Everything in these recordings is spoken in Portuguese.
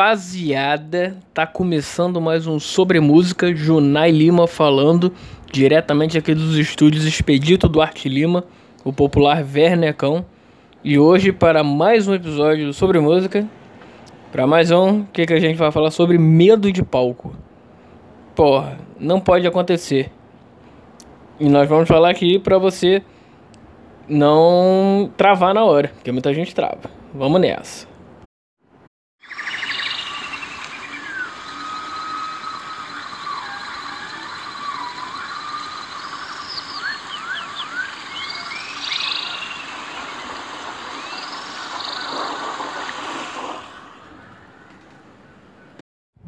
Rapaziada, tá começando mais um Sobre Música. Junai Lima falando diretamente aqui dos estúdios Expedito Duarte Lima, o popular Vernecão. E hoje, para mais um episódio Sobre Música, para mais um, que, que a gente vai falar sobre medo de palco. Porra, não pode acontecer. E nós vamos falar aqui pra você não travar na hora, porque muita gente trava. Vamos nessa.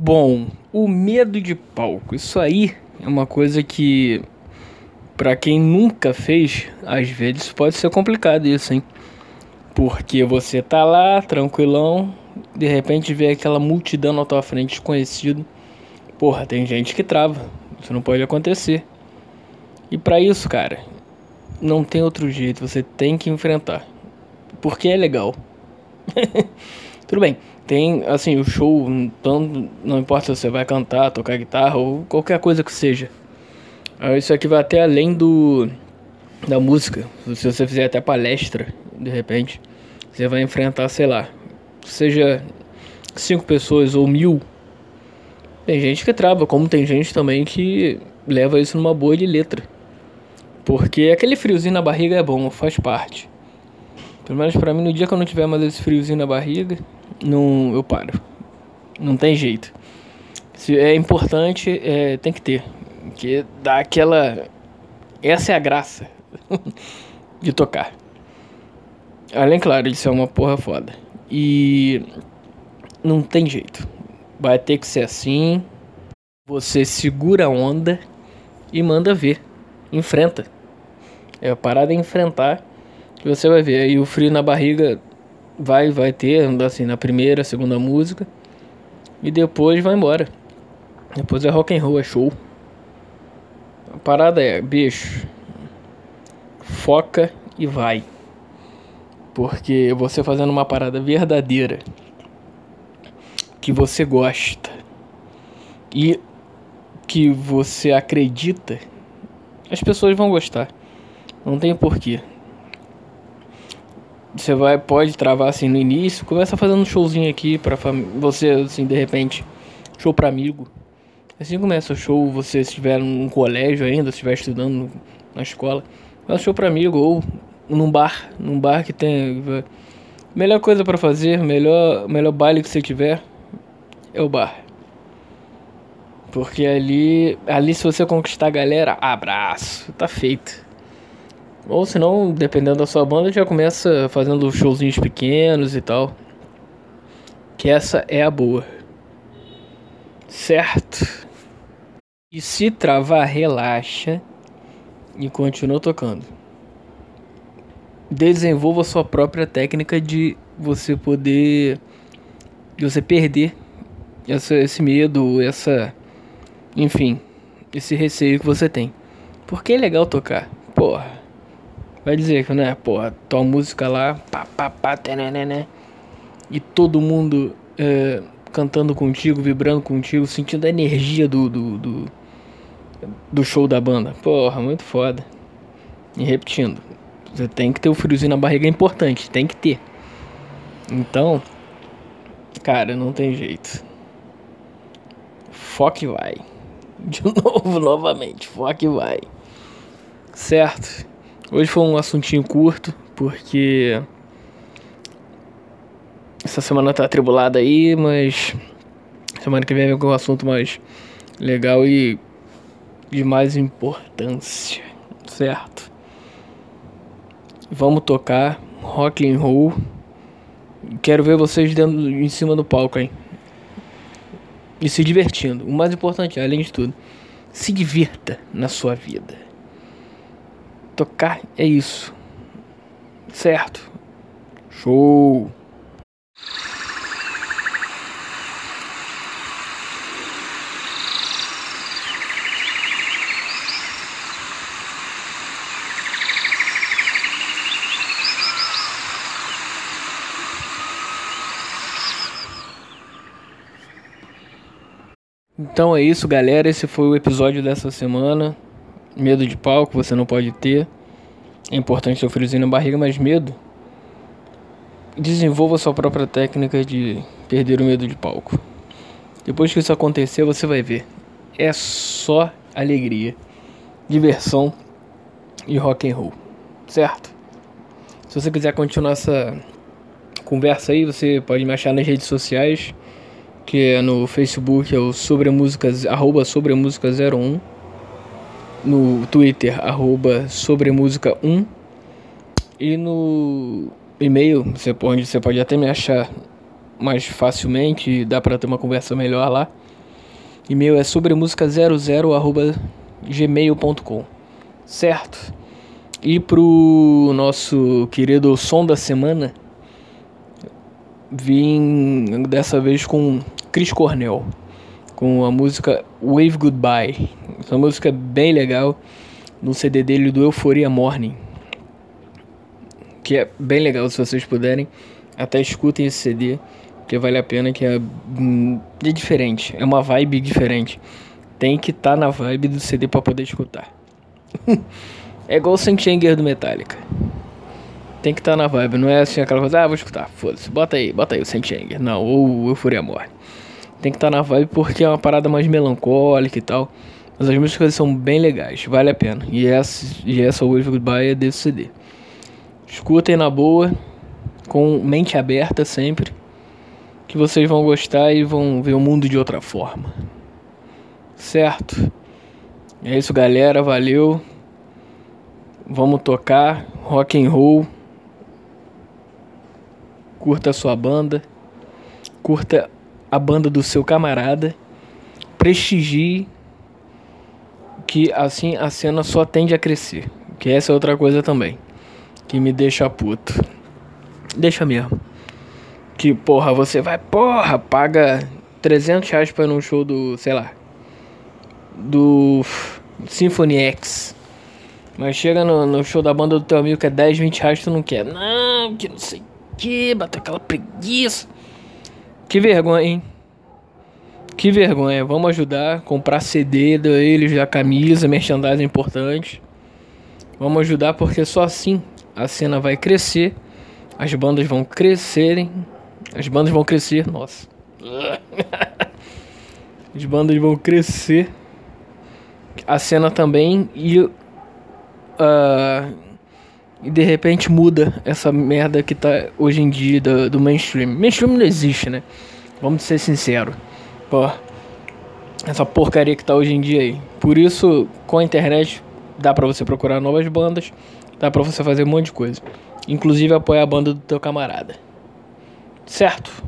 Bom, o medo de palco. Isso aí é uma coisa que para quem nunca fez, às vezes pode ser complicado isso, hein? Porque você tá lá, tranquilão, de repente vê aquela multidão na tua frente desconhecido. Porra, tem gente que trava. Isso não pode acontecer. E para isso, cara, não tem outro jeito, você tem que enfrentar. Porque é legal. Tudo bem. Tem, assim, o show, então, não importa se você vai cantar, tocar guitarra ou qualquer coisa que seja. Ah, isso aqui vai até além do da música. Se você fizer até palestra, de repente, você vai enfrentar, sei lá, seja cinco pessoas ou mil. Tem gente que trava, como tem gente também que leva isso numa boa de letra. Porque aquele friozinho na barriga é bom, faz parte. Pelo menos pra mim, no dia que eu não tiver mais esse friozinho na barriga, não, eu paro. Não tem jeito. Se é importante, é, tem que ter. Que dá aquela. Essa é a graça de tocar. Além, claro, de ser uma porra foda. E. Não tem jeito. Vai ter que ser assim. Você segura a onda e manda ver. Enfrenta. É a parada é enfrentar. E você vai ver. Aí o frio na barriga vai vai ter, assim, na primeira, segunda música. E depois vai embora. Depois é rock and roll, é show. A parada é, bicho, foca e vai. Porque você fazendo uma parada verdadeira que você gosta e que você acredita, as pessoas vão gostar. Não tem porquê. Você vai, pode travar assim no início, começa fazendo um showzinho aqui para você, assim, de repente, show para amigo. Assim começa o show, você estiver num colégio ainda, estiver estudando na escola, faz show para amigo ou num bar, num bar que tem melhor coisa para fazer, melhor melhor baile que você tiver é o bar. Porque ali, ali se você conquistar a galera, abraço, tá feito. Ou se não, dependendo da sua banda, já começa fazendo showzinhos pequenos e tal. Que essa é a boa. Certo? E se travar, relaxa e continua tocando. Desenvolva sua própria técnica de você poder. de você perder essa, esse medo, essa. enfim, esse receio que você tem. Porque é legal tocar. Porra. Vai dizer que, né, porra, tua música lá, pá, pá, pá, né, e todo mundo é, cantando contigo, vibrando contigo, sentindo a energia do, do, do, do show da banda. Porra, muito foda. E repetindo, você tem que ter o friozinho na barriga, é importante, tem que ter. Então, cara, não tem jeito. Foque vai. De novo, novamente, foque vai. Certo? Hoje foi um assuntinho curto, porque essa semana tá atribulada aí, mas semana que vem vem com um assunto mais legal e de mais importância, certo? Vamos tocar rock and roll. Quero ver vocês dentro, em cima do palco, hein? E se divertindo. O mais importante, além de tudo, se divirta na sua vida tocar é isso. Certo? Show! Então é isso, galera. Esse foi o episódio dessa semana. Medo de palco, você não pode ter. É importante ter o friozinho na barriga, mas medo. Desenvolva sua própria técnica de perder o medo de palco. Depois que isso acontecer, você vai ver. É só alegria, diversão e rock and roll, certo? Se você quiser continuar essa conversa aí, você pode me achar nas redes sociais, que é no Facebook, é o sobre músicas, arroba sobre música 01, no Twitter, arroba sobre música 1, e no e-mail, você pode, você pode até me achar mais facilmente, dá para ter uma conversa melhor lá. E-mail é sobremusica00@gmail.com. Certo? E pro nosso querido som da semana, vim dessa vez com Chris Cornell, com a música Wave Goodbye. Essa música é bem legal no CD dele do Euphoria Morning, que é bem legal se vocês puderem, até escutem esse CD, que vale a pena, que é, é diferente, é uma vibe diferente. Tem que estar tá na vibe do CD para poder escutar. É igual o Saint do Metallica. Tem que estar tá na vibe, não é assim aquela coisa, ah, vou escutar, foda-se, bota aí, bota aí o Saint Não, ou Euphoria Morte. Tem que estar tá na vibe porque é uma parada mais melancólica e tal. Mas as músicas são bem legais, vale a pena. E essa, e essa Wave Goodbye é desse CD. Escutem na boa, com mente aberta sempre, que vocês vão gostar e vão ver o mundo de outra forma. Certo? É isso, galera. Valeu. Vamos tocar rock and roll. Curta a sua banda. Curta a banda do seu camarada. Prestigie que assim a cena só tende a crescer. Que essa é outra coisa também. Que me deixa puto. Deixa mesmo. Que porra, você vai, porra, paga 300 reais pra ir num show do, sei lá. Do Symphony X. Mas chega no, no, show da banda do teu amigo que é 10, 20 reais, tu não quer. Não, que não sei o que, bateu aquela preguiça. Que vergonha, hein? Que vergonha. Vamos ajudar, comprar CD deles, da camisa, merchandising importante. Vamos ajudar porque só assim a cena vai crescer, as bandas vão crescerem, as bandas vão crescer, nossa. as bandas vão crescer, a cena também e uh, e de repente muda essa merda que tá hoje em dia do, do mainstream. Mainstream não existe, né? Vamos ser sinceros. Pô, essa porcaria que tá hoje em dia aí. Por isso, com a internet, dá pra você procurar novas bandas, dá pra você fazer um monte de coisa. Inclusive apoiar a banda do teu camarada. Certo?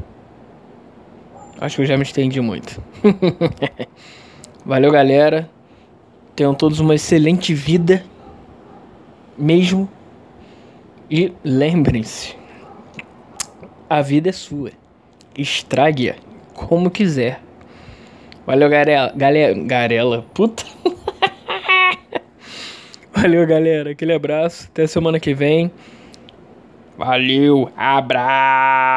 Acho que eu já me estendi muito. Valeu, galera. Tenham todos uma excelente vida mesmo. E lembrem-se, a vida é sua. Estrague-a como quiser. Valeu, Garela. Galera, Garela, puta. Valeu, galera. Aquele abraço. Até semana que vem. Valeu. Abraço.